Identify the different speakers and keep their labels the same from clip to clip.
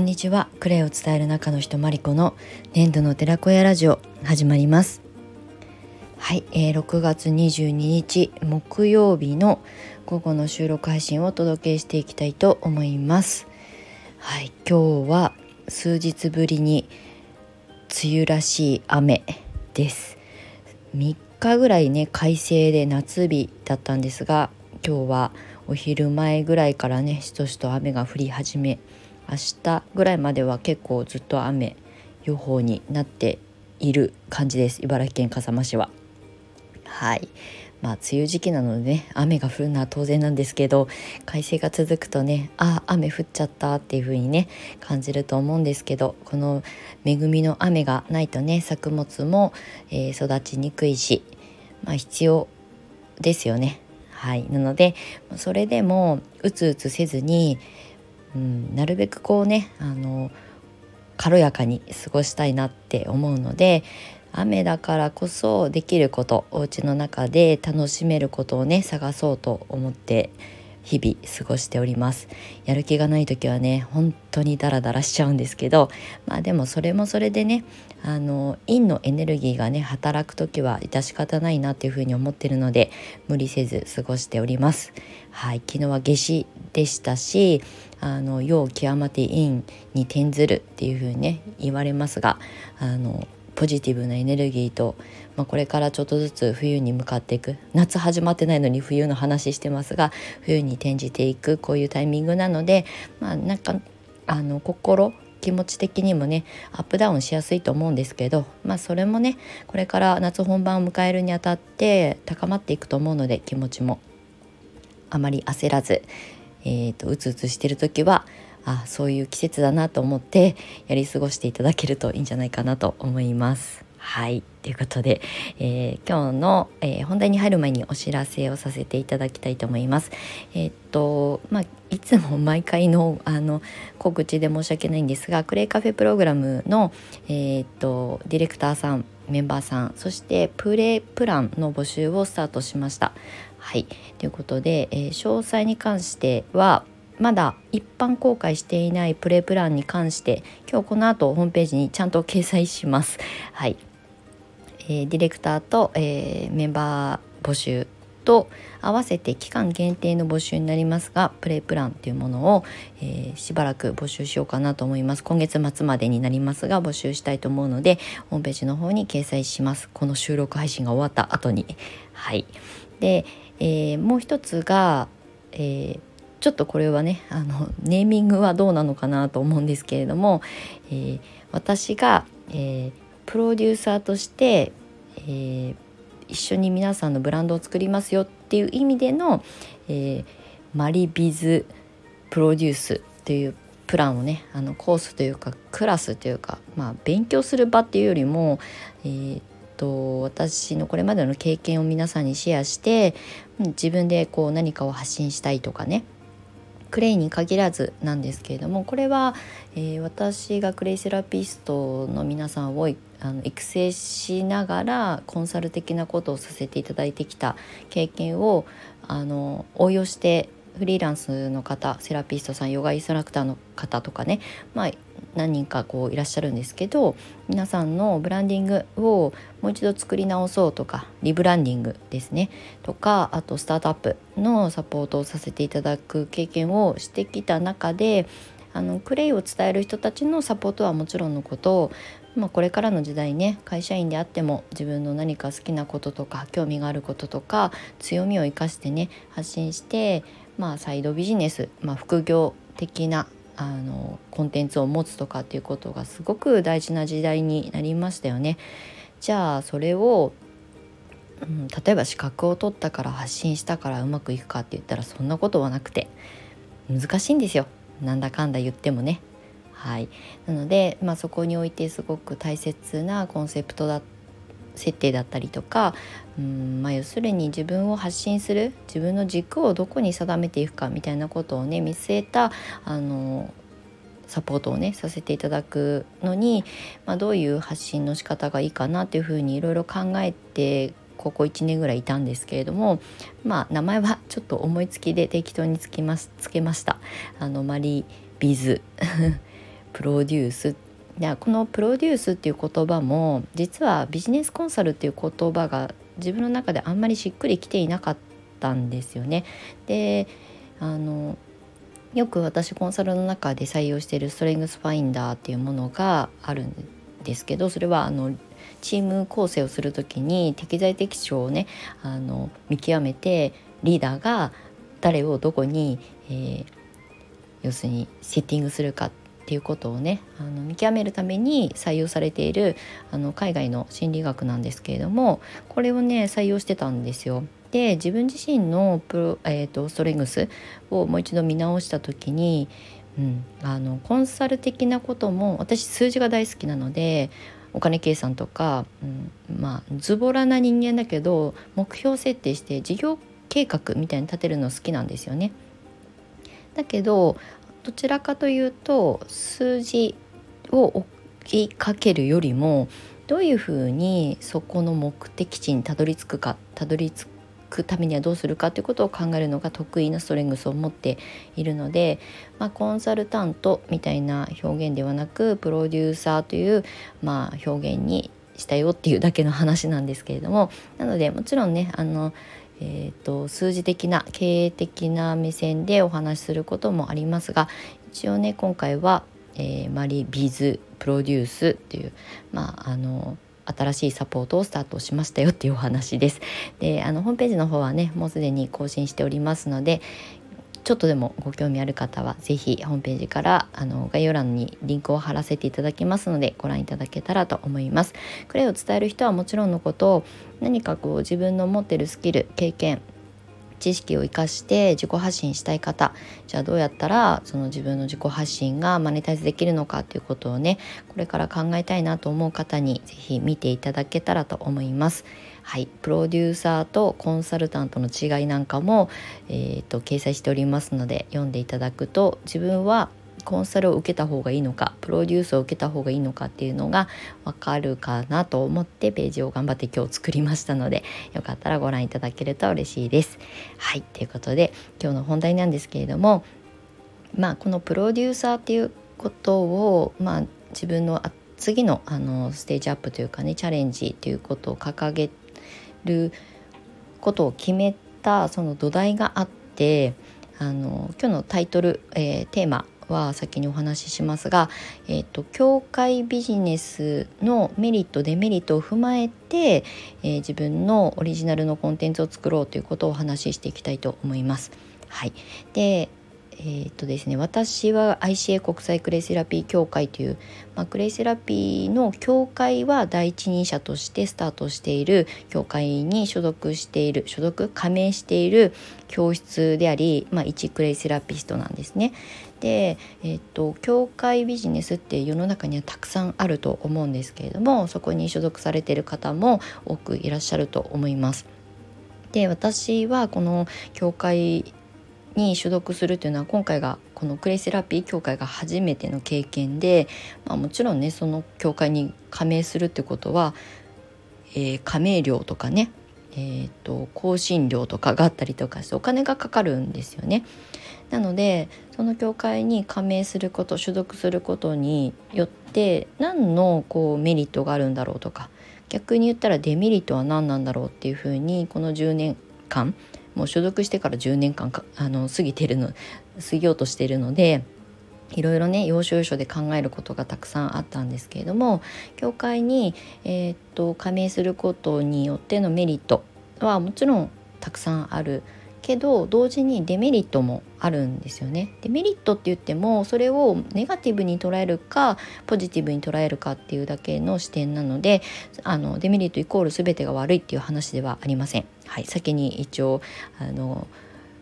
Speaker 1: んにちは。クレイを伝える中の人マリコの年度の寺子屋ラジオ始まります。はい、えー、6月22日木曜日の午後の収録配信をお届けしていきたいと思います。はい今日は数日ぶりに梅雨らしい雨です。3日ぐらいね快晴で夏日だったんですが今日はお昼前ぐらいからねしとしと雨が降り始め明日ぐらいまでは結構ずっと雨予報になっている感じです茨城県笠間市は。はいまあ梅雨時期なのでね雨が降るのは当然なんですけど快晴が続くとねあ雨降っちゃったっていう風にね感じると思うんですけどこの恵みの雨がないとね作物も、えー、育ちにくいし、まあ、必要ですよね。はい、なのでそれでもうつうつせずにうん、なるべくこうねあの軽やかに過ごしたいなって思うので雨だからこそできることお家の中で楽しめることをね探そうと思って日々過ごしております。やる気がない時はね本当にダラダラしちゃうんですけどまあでもそれもそれでねあの陰のエネルギーがね働く時は致し方ないなっていうふうに思ってるので無理せず過ごしております。はい昨日は夏至でしたしあの陽極まて陰に転ずるっていうふうにね言われますがあのポジティブなエネルギーと、まあ、これからちょっとずつ冬に向かっていく。夏始まってないのに冬の話してますが冬に転じていく。こういうタイミングなのでまあなんかあの心気持ち的にもねアップダウンしやすいと思うんですけどまあそれもねこれから夏本番を迎えるにあたって高まっていくと思うので気持ちも。あまり焦らず、えーと、うつうつしてる時はあそういう季節だなと思ってやり過ごしていただけるといいんじゃないかなと思います。はい。ということで、えー、今日の、えー、本題に入る前にお知らせをさせていただきたいと思います。えー、っとまあいつも毎回のあの告知で申し訳ないんですがクレイカフェプログラムの、えっとディレクターさんメンバーさんそしてプレイプランの募集をスタートしました。はいということで、え詳細に関してはまだ一般公開していないプレイプランに関して今日この後ホームページにちゃんと掲載します。はい、えー、ディレクターと、えー、メンバー募集と合わせて期間限定の募集になりますがプレイプランというものを、えー、しばらく募集しようかなと思います。今月末までになりますが募集したいと思うのでホームページの方に掲載します。この収録配信が終わった後に。はい。で、えー、もう一つが、えー、ちょっとこれはねあのネーミングはどうなのかなと思うんですけれども、え、私が、えー、プロデューサーとして、えー、一緒に皆さんのブランドを作りますよっていう意味での、えマリビズプロデュースというプランをねあのコースというかクラスというか、まあ、勉強する場っていうよりも、えーと私のこれまでの経験を皆さんにシェアして自分でこう何かを発信したいとかねクレイに限らずなんですけれどもこれは、えー、私がクレイセラピストの皆さんをあの育成しながらコンサル的なことをさせていただいてきた経験をあの応用してフリーランスの方セラピストさんヨガインストラクターの方とかね、まあ、何人かこういらっしゃるんですけど皆さんのブランディングをもう一度作り直そうとかリブランディングですね。とかあとスタートアップのサポートをさせていただく経験をしてきた中であのクレイを伝える人たちのサポートはもちろんのことまあ、これからの時代ね会社員であっても自分の何か好きなこととか興味があることとか強みを生かしてね発信して、まあ、サイドビジネス、まあ、副業的なあのコンテンツを持つとかっていうことがすごく大事な時代になりましたよね。じゃあそれを、うん、例えば資格を取ったから発信したからうまくいくかって言ったらそんなことはなくて難しいんですよなんだかんだ言ってもね。はい、なので、まあ、そこにおいてすごく大切なコンセプトだ設定だったりとかうんまあ要するに自分を発信する自分の軸をどこに定めていくかみたいなことをね見据えたあのサポートをねさせていただくのに、まあ、どういう発信の仕方がいいかなっていうふうにいろいろ考えてここ1年ぐらいいたんですけれどもまあ名前は ちょっと思いつきで適当につきますつけました。あのマリービズプロデュースこのプロデュースっていう言葉も実はビジネスコンサルっていう言葉が自分の中であんまりしっくりきていなかったんですよね。であのよく私コンサルの中で採用しているストレングスファインダーっていうものがあるんですけどそれはあのチーム構成をする時に適材適所をねあの見極めてリーダーが誰をどこに、えー、要するにセッティングするかっっていうことをねあの見極めるために採用されているあの海外の心理学なんですけれどもこれをね採用してたんですよ。で自分自身のプロ、えーと、ストレングスをもう一度見直した時に、うん、あのコンサル的なことも私数字が大好きなのでお金計算とか、うん、まあズボラな人間だけど目標設定して事業計画みたいに立てるの好きなんですよね。だけどどちらかというと数字を追いかけるよりもどういうふうにそこの目的地にたどり着くかたどり着くためにはどうするかということを考えるのが得意なストレングスを持っているので、まあ、コンサルタントみたいな表現ではなくプロデューサーという、まあ、表現にしたよっていうだけの話なんですけれども。なのでもちろんねあのえーと、数字的な経営的な目線でお話しすることもありますが一応ね今回は、えー、マリビズプロデュースっていうまああの新しいサポートをスタートしましたよっていうお話です。であのホームページの方はねもうすでに更新しておりますのでちょっとでもご興味ある方は是非ホームページからあの概要欄にリンクを貼らせていただきますのでご覧いただけたらと思います。クレイを伝える人はもちろんのこと何かこう自分の持ってるスキル経験知識を生かして自己発信したい方じゃあどうやったらその自分の自己発信がマネタイズできるのかっていうことをねこれから考えたいなと思う方に是非見ていただけたらと思います。はい、プロデューサーとコンサルタントの違いなんかも、えーと、掲載しておりますので読んでいただくと自分はコンサルを受けた方がいいのかプロデュースを受けた方がいいのかっていうのがわかるかなと思ってページを頑張って今日作りましたのでよかったらご覧いただけると嬉しいです。はいということで今日の本題なんですけれどもまあこのプロデューサーっていうことをまあ自分の次のあのステージアップというかねチャレンジということを掲げることを決めたその土台があってあの今日のタイトル、えー、テーマは先にお話ししますが、えーと、教会ビジネスのメリットデメリットを踏まえて、えー、自分のオリジナルのコンテンツを作ろうということをお話ししていきたいと思います。はい、でえー、っとですね、私は ICA 国際クレイセラピー協会という、まあ、クレイセラピーの協会は第一人者としてスタートしている協会に所属している所属加盟している教室であり、まあ、一クレイセラピストなんですね。で、え、っと協会ビジネスって世の中にはたくさんあると思うんですけれどもそこに所属されている方も多くいらっしゃると思います。で私はこの協会に所属するというのは今回がこのクレイセラピー協会が初めての経験で、まあ、もちろんねその協会に加盟するってことは、えー、加盟料とかね、えーと、更新料とかがあったりとかしてお金がかかるんですよね。なのでその協会に加盟すること所属することによって何のこうメリットがあるんだろうとか逆に言ったらデメリットは何なんだろうっていうふうにこの10年間もう所属してから10年間あの過ぎてるの過ぎようとしているのでいろいろね要所要所で考えることがたくさんあったんですけれども教会に、えー、っと加盟することによってのメリットはもちろんたくさんあるけど同時にデメリットもあるんですよね。デメリットって言ってもそれをネガティブに捉えるかポジティブに捉えるかっていうだけの視点なのであのデメリットイコール全てが悪いっていう話ではありません。はい、先に一応あの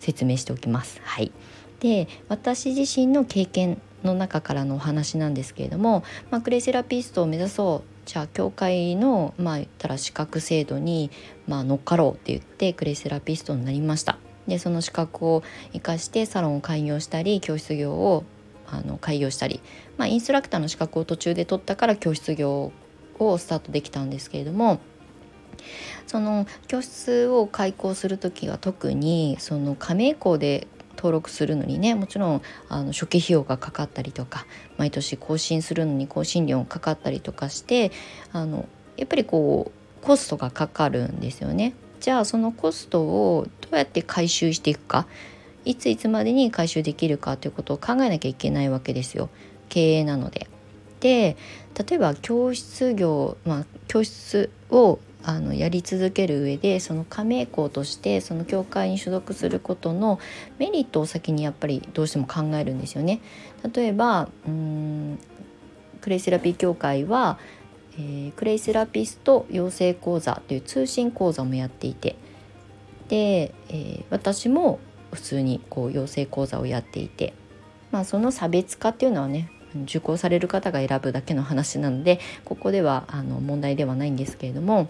Speaker 1: 説明しておきます。はい、で私自身の経験の中からのお話なんですけれども、まあ、クレイセラピストを目指そうじゃあ教会のまあ言ったら資格制度にまあ乗っかろうって言ってクレイセラピストになりましたでその資格を生かしてサロンを開業したり教室業をあの開業したり、まあ、インストラクターの資格を途中で取ったから教室業をスタートできたんですけれどもその教室を開校する時は特にその加盟校で登録するのにねもちろんあの初期費用がかかったりとか毎年更新するのに更新料がかかったりとかしてあのやっぱりこうコストがかかるんですよね。じゃあそのコストをどうやって回収していくかいついつまでに回収できるかということを考えなきゃいけないわけですよ経営なので。で例えば教室業、まあ、教室をあのやり続ける上でその加盟校としてその教会に所属することのメリットを先にやっぱりどうしても考えるんですよね。例えばうーんクレイセラピー協会は、えー、クレイセラピスト養成講座という通信講座もやっていてで、えー、私も普通にこう養成講座をやっていて、まあ、その差別化っていうのはね受講される方が選ぶだけの話なのでここではあの問題ではないんですけれども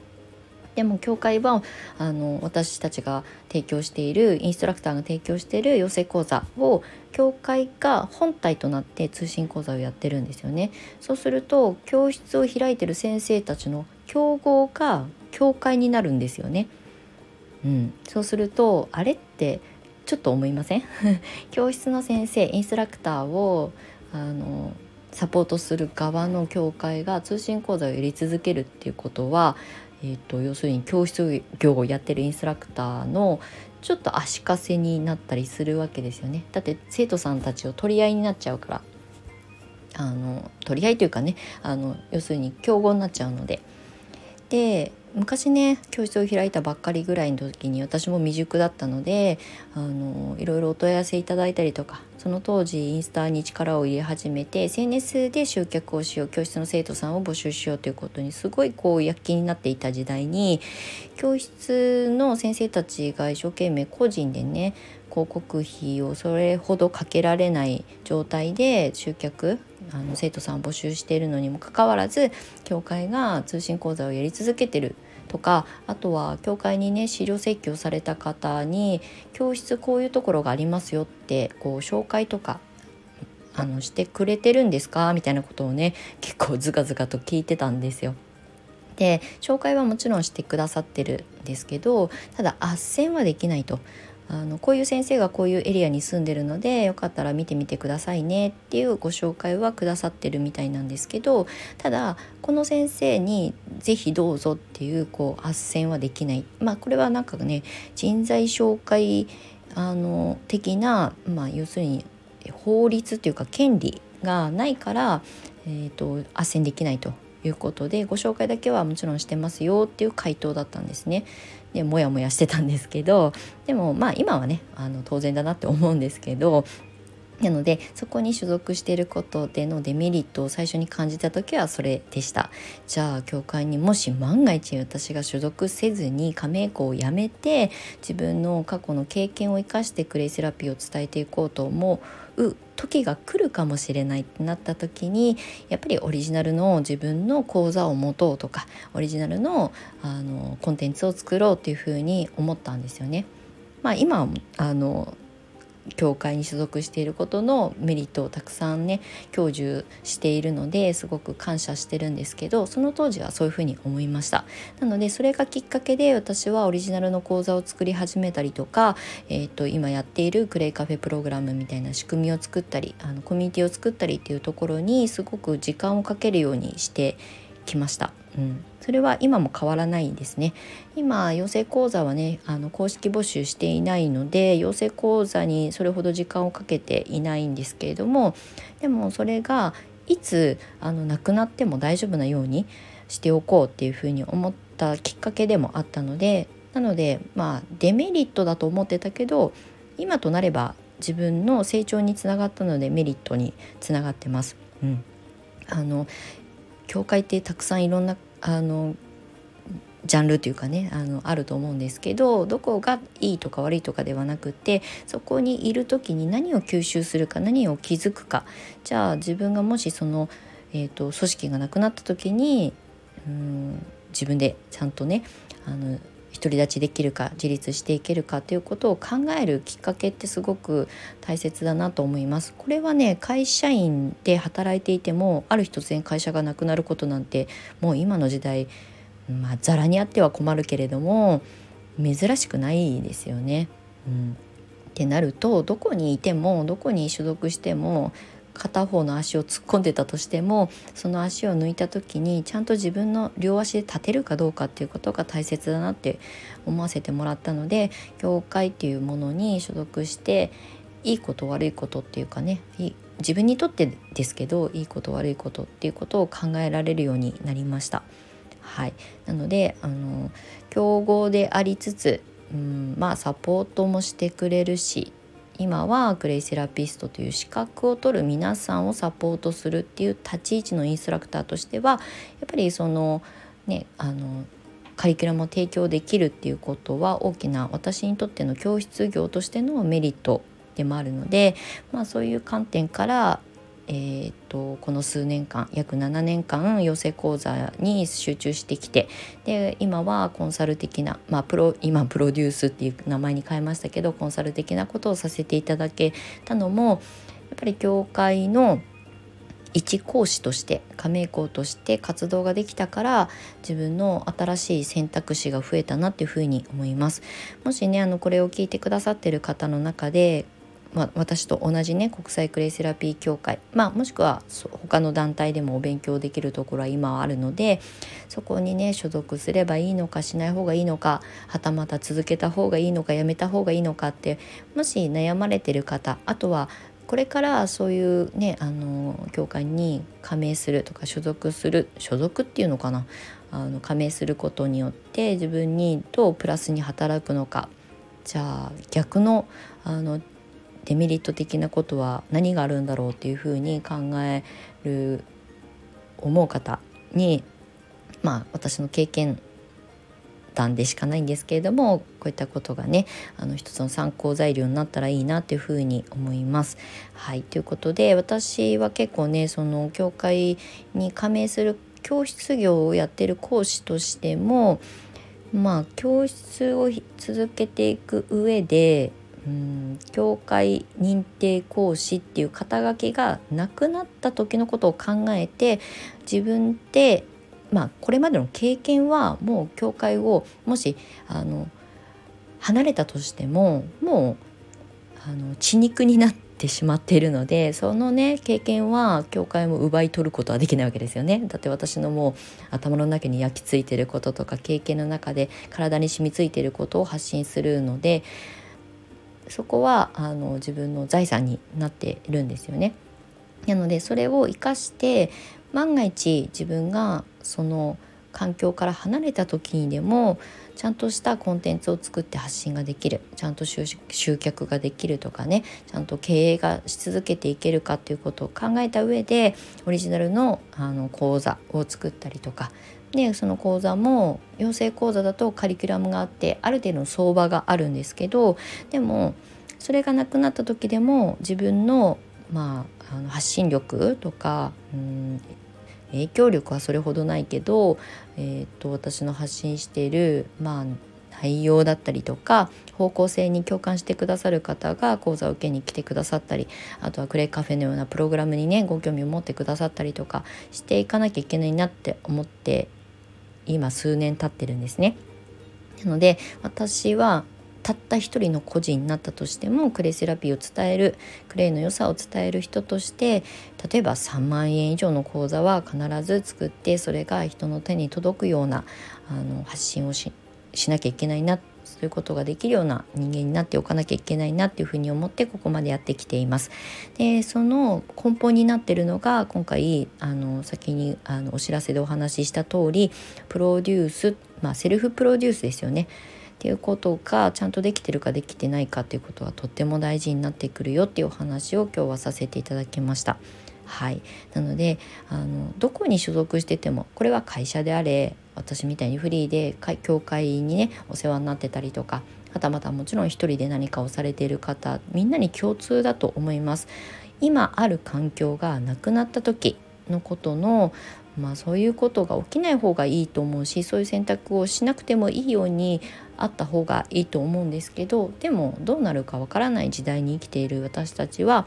Speaker 1: でも教会はあの私たちが提供しているインストラクターが提供している養成講座を教会が本体となって通信講座をやってるんですよね。そうすると教室を開いてる先生たちの競合が教会になるんですよね。うん、そうするとあれってちょっと思いません？教室の先生インストラクターをあのサポートする側の教会が通信講座をやり続けるっていうことは、えーと、要するに教室業をやってるインストラクターのちょっと足かせになったりするわけですよね。だって生徒さんたちを取り合いになっちゃうからあの取り合いというかねあの要するに競合になっちゃうので。で昔ね教室を開いたばっかりぐらいの時に私も未熟だったのであのいろいろお問い合わせいただいたりとかその当時インスタに力を入れ始めて SNS で集客をしよう教室の生徒さんを募集しようということにすごいこう躍起になっていた時代に教室の先生たちが一生懸命個人でね広告費をそれほどかけられない状態で集客あの生徒さんを募集しているのにもかかわらず教会が通信講座をやり続けてるとかあとは教会にね資料請求された方に教室こういうところがありますよってこう紹介とかあのしてくれてるんですか？みたいなことをね結構ズカズカと聞いてたんですよ。で紹介はもちろんしてくださってるんですけどただ斡旋はできないとあのこういう先生がこういうエリアに住んでるのでよかったら見てみてくださいねっていうご紹介はくださってるみたいなんですけどただこの先生に是非どうぞっていうこう斡旋はできないまあこれはなんかね人材紹介あの的な、まあ、要するに法律っていうか権利がないから、えーと、斡旋できないということでご紹介だけはもちろんしてますよっていう回答だったんですね。でモヤモヤしてたんですけどでもまあ今はねあの当然だなって思うんですけどなのでそこに所属していることでのデメリットを最初に感じた時はそれでしたじゃあ教会にもし万が一私が所属せずに加盟校を辞めて自分の過去の経験を生かしてクレイセラピーを伝えていこうと思う時が来るかもしれないってなった時にやっぱりオリジナルの自分の講座を持とうとかオリジナルのあのコンテンツを作ろうっていうふうに思ったんですよね。まあ、今あの教会に所属していることのメリットをたくさんね享受しているのですごく感謝してるんですけどその当時はそういうふうに思いましたなのでそれがきっかけで私はオリジナルの講座を作り始めたりとか、えー、と今やっているクレイカフェプログラムみたいな仕組みを作ったりあのコミュニティを作ったりっていうところにすごく時間をかけるようにしてきました。うん、それは今も変わらないですね。今養成講座はねあの公式募集していないので養成講座にそれほど時間をかけていないんですけれどもでもそれがいつあのなくなっても大丈夫なようにしておこうっていうふうに思ったきっかけでもあったのでなのでまあデメリットだと思ってたけど今となれば自分の成長につながったのでメリットにつながってます。うん、あの教会ってたくさんいろんなあのジャンルというかねあのあると思うんですけどどこがいいとか悪いとかではなくてそこにいる時に何を吸収するか何を気づくか。じゃあ自分がもしその、えーと、組織がなくなった時にうん自分でちゃんとねあの独り立ちできるか自立していけるかということを考えるきっかけってすごく大切だなと思います。これはね会社員で働いていてもある日突然会社がなくなることなんてもう今の時代まあざらにあっては困るけれども珍しくないですよね。うんってなるとどこにいてもどこに所属しても片方の足を突っ込んでたとしてもその足を抜いた時にちゃんと自分の両足で立てるかどうかっていうことが大切だなって思わせてもらったので教会っていうものに所属していいこと悪いことっていうかね自分にとってですけどいいこと悪いことっていうことを考えられるようになりました。はい、なのであの強豪でありつつ、うん、まあサポートもしてくれるし今はクレイセラピストという資格を取る皆さんをサポートするっていう立ち位置のインストラクターとしてはやっぱりそのねあのカリキュラムを提供できるっていうことは大きな私にとっての教室業としてのメリットでもあるので、まあ、そういう観点からえーと、この数年間約7年間養成講座に集中してきてで今はコンサル的な、まあ、プロ今プロデュースっていう名前に変えましたけどコンサル的なことをさせていただけたのもやっぱり教会の一講師として加盟校として活動ができたから自分の新しい選択肢が増えたなっていうふうに思います。もしねあのこれを聞いてくださってる方の中でまあ、私と同じね国際クレイセラピー協会、まあ、もしくは他の団体でもお勉強できるところは今はあるのでそこにね所属すればいいのかしない方がいいのかはたまた続けた方がいいのかやめた方がいいのかってもし悩まれてる方あとはこれからそういうねあの教会に加盟するとか所属する所属っていうのかなあの加盟することによって自分にどうプラスに働くのかじゃあ逆のあのデメリット的なことは何があるんだろうっていうふうに考える思う方にまあ私の経験談でしかないんですけれどもこういったことがねあの一つの参考材料になったらいいなっていうふうに思います。はいということで私は結構ねその教会に加盟する教室業をやってる講師としてもまあ教室を続けていく上でうん教会認定講師っていう肩書きがなくなった時のことを考えて自分でまあこれまでの経験はもう教会をもしあの離れたとしてももうあの血肉になってしまっているのでそのね経験は教会も奪い取ることはできないわけですよね。だって私のもう頭の中に焼き付いてることとか経験の中で体に染みついてることを発信するのでそこはあの自分の財産になっているんですよね。なのでそれを生かして万が一自分がその環境から離れた時にでもちゃんとしたコンテンツを作って発信ができるちゃんと集客ができるとかねちゃんと経営がし続けていけるかっていうことを考えた上でオリジナルのあの講座を作ったりとかでその講座も養成講座だとカリキュラムがあってある程度の相場があるんですけどでもそれがなくなった時でも自分の,、まあ、あの発信力とかうん影響力はそれほどないけど、えーと、と私の発信している、まあ、内容だったりとか方向性に共感してくださる方が講座を受けに来てくださったりあとはクレイカフェのようなプログラムにねご興味を持ってくださったりとかしていかなきゃいけないなって思って今数年経ってるんですね。なので私はたった一人の個人になったとしてもクレイセラピーを伝えるクレイの良さを伝える人として例えば3万円以上の講座は必ず作ってそれが人の手に届くようなあの発信をしなきゃいけないなってそういうことができるような人間になっておかなきゃいけないなっていうふうに思ってここまでやってきています。でその根本になってるのが今回あの先にあのお知らせでお話しした通りプロデュース、まあ、セルフプロデュースですよね。っていうことがちゃんとできてるかできてないかっていうことはとっても大事になってくるよっていうお話を今日はさせていただきました。はい、なのであのどこに所属しててもこれは会社であれ私みたいにフリーで教会にねお世話になってたりとかはたまたもちろん一人で何かをされている方みんなに共通だと思います。今ある環境がなくなった時のことのまあそういうことが起きない方がいいと思うしそういう選択をしなくてもいいようにあった方がいいと思うんですけどでもどうなるかわからない時代に生きている私たちは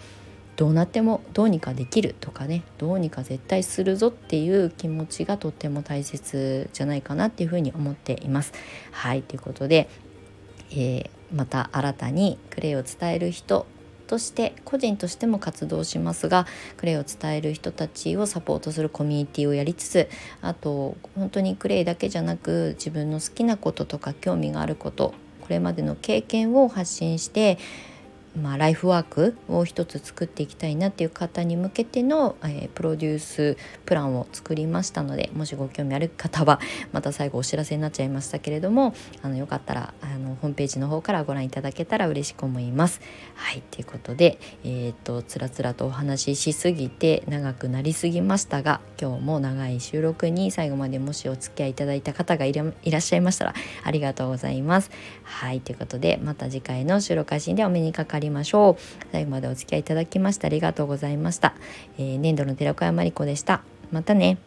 Speaker 1: どうなってもどうにかできるとかねどうにか絶対するぞっていう気持ちがとっても大切じゃないかなっていうふうに思っています。はいということで、えーまた新たにクレイを伝える人として個人としても活動しますがクレイを伝える人たちをサポートするコミュニティをやりつつあと本当にクレイだけじゃなく自分の好きなこととか興味があることこれまでの経験を発信してまあ、ライフワークを一つ作っていきたいなっていう方に向けての、えー、プロデュースプランを作りましたのでもしご興味ある方はまた最後お知らせになっちゃいましたけれどもあのよかったらあのホームページの方からご覧いただけたら嬉しく思います。はいということで、えーと、つらつらとお話ししすぎて長くなりすぎましたが今日も長い収録に最後までもしお付き合いいただいた方がいらっしゃいましたらありがとうございます。はいということでまた次回の収録配信でお目にかかりりましょう。最後までお付き合いいただきましてありがとうございました、えー、年度の寺子山理子でした。またね。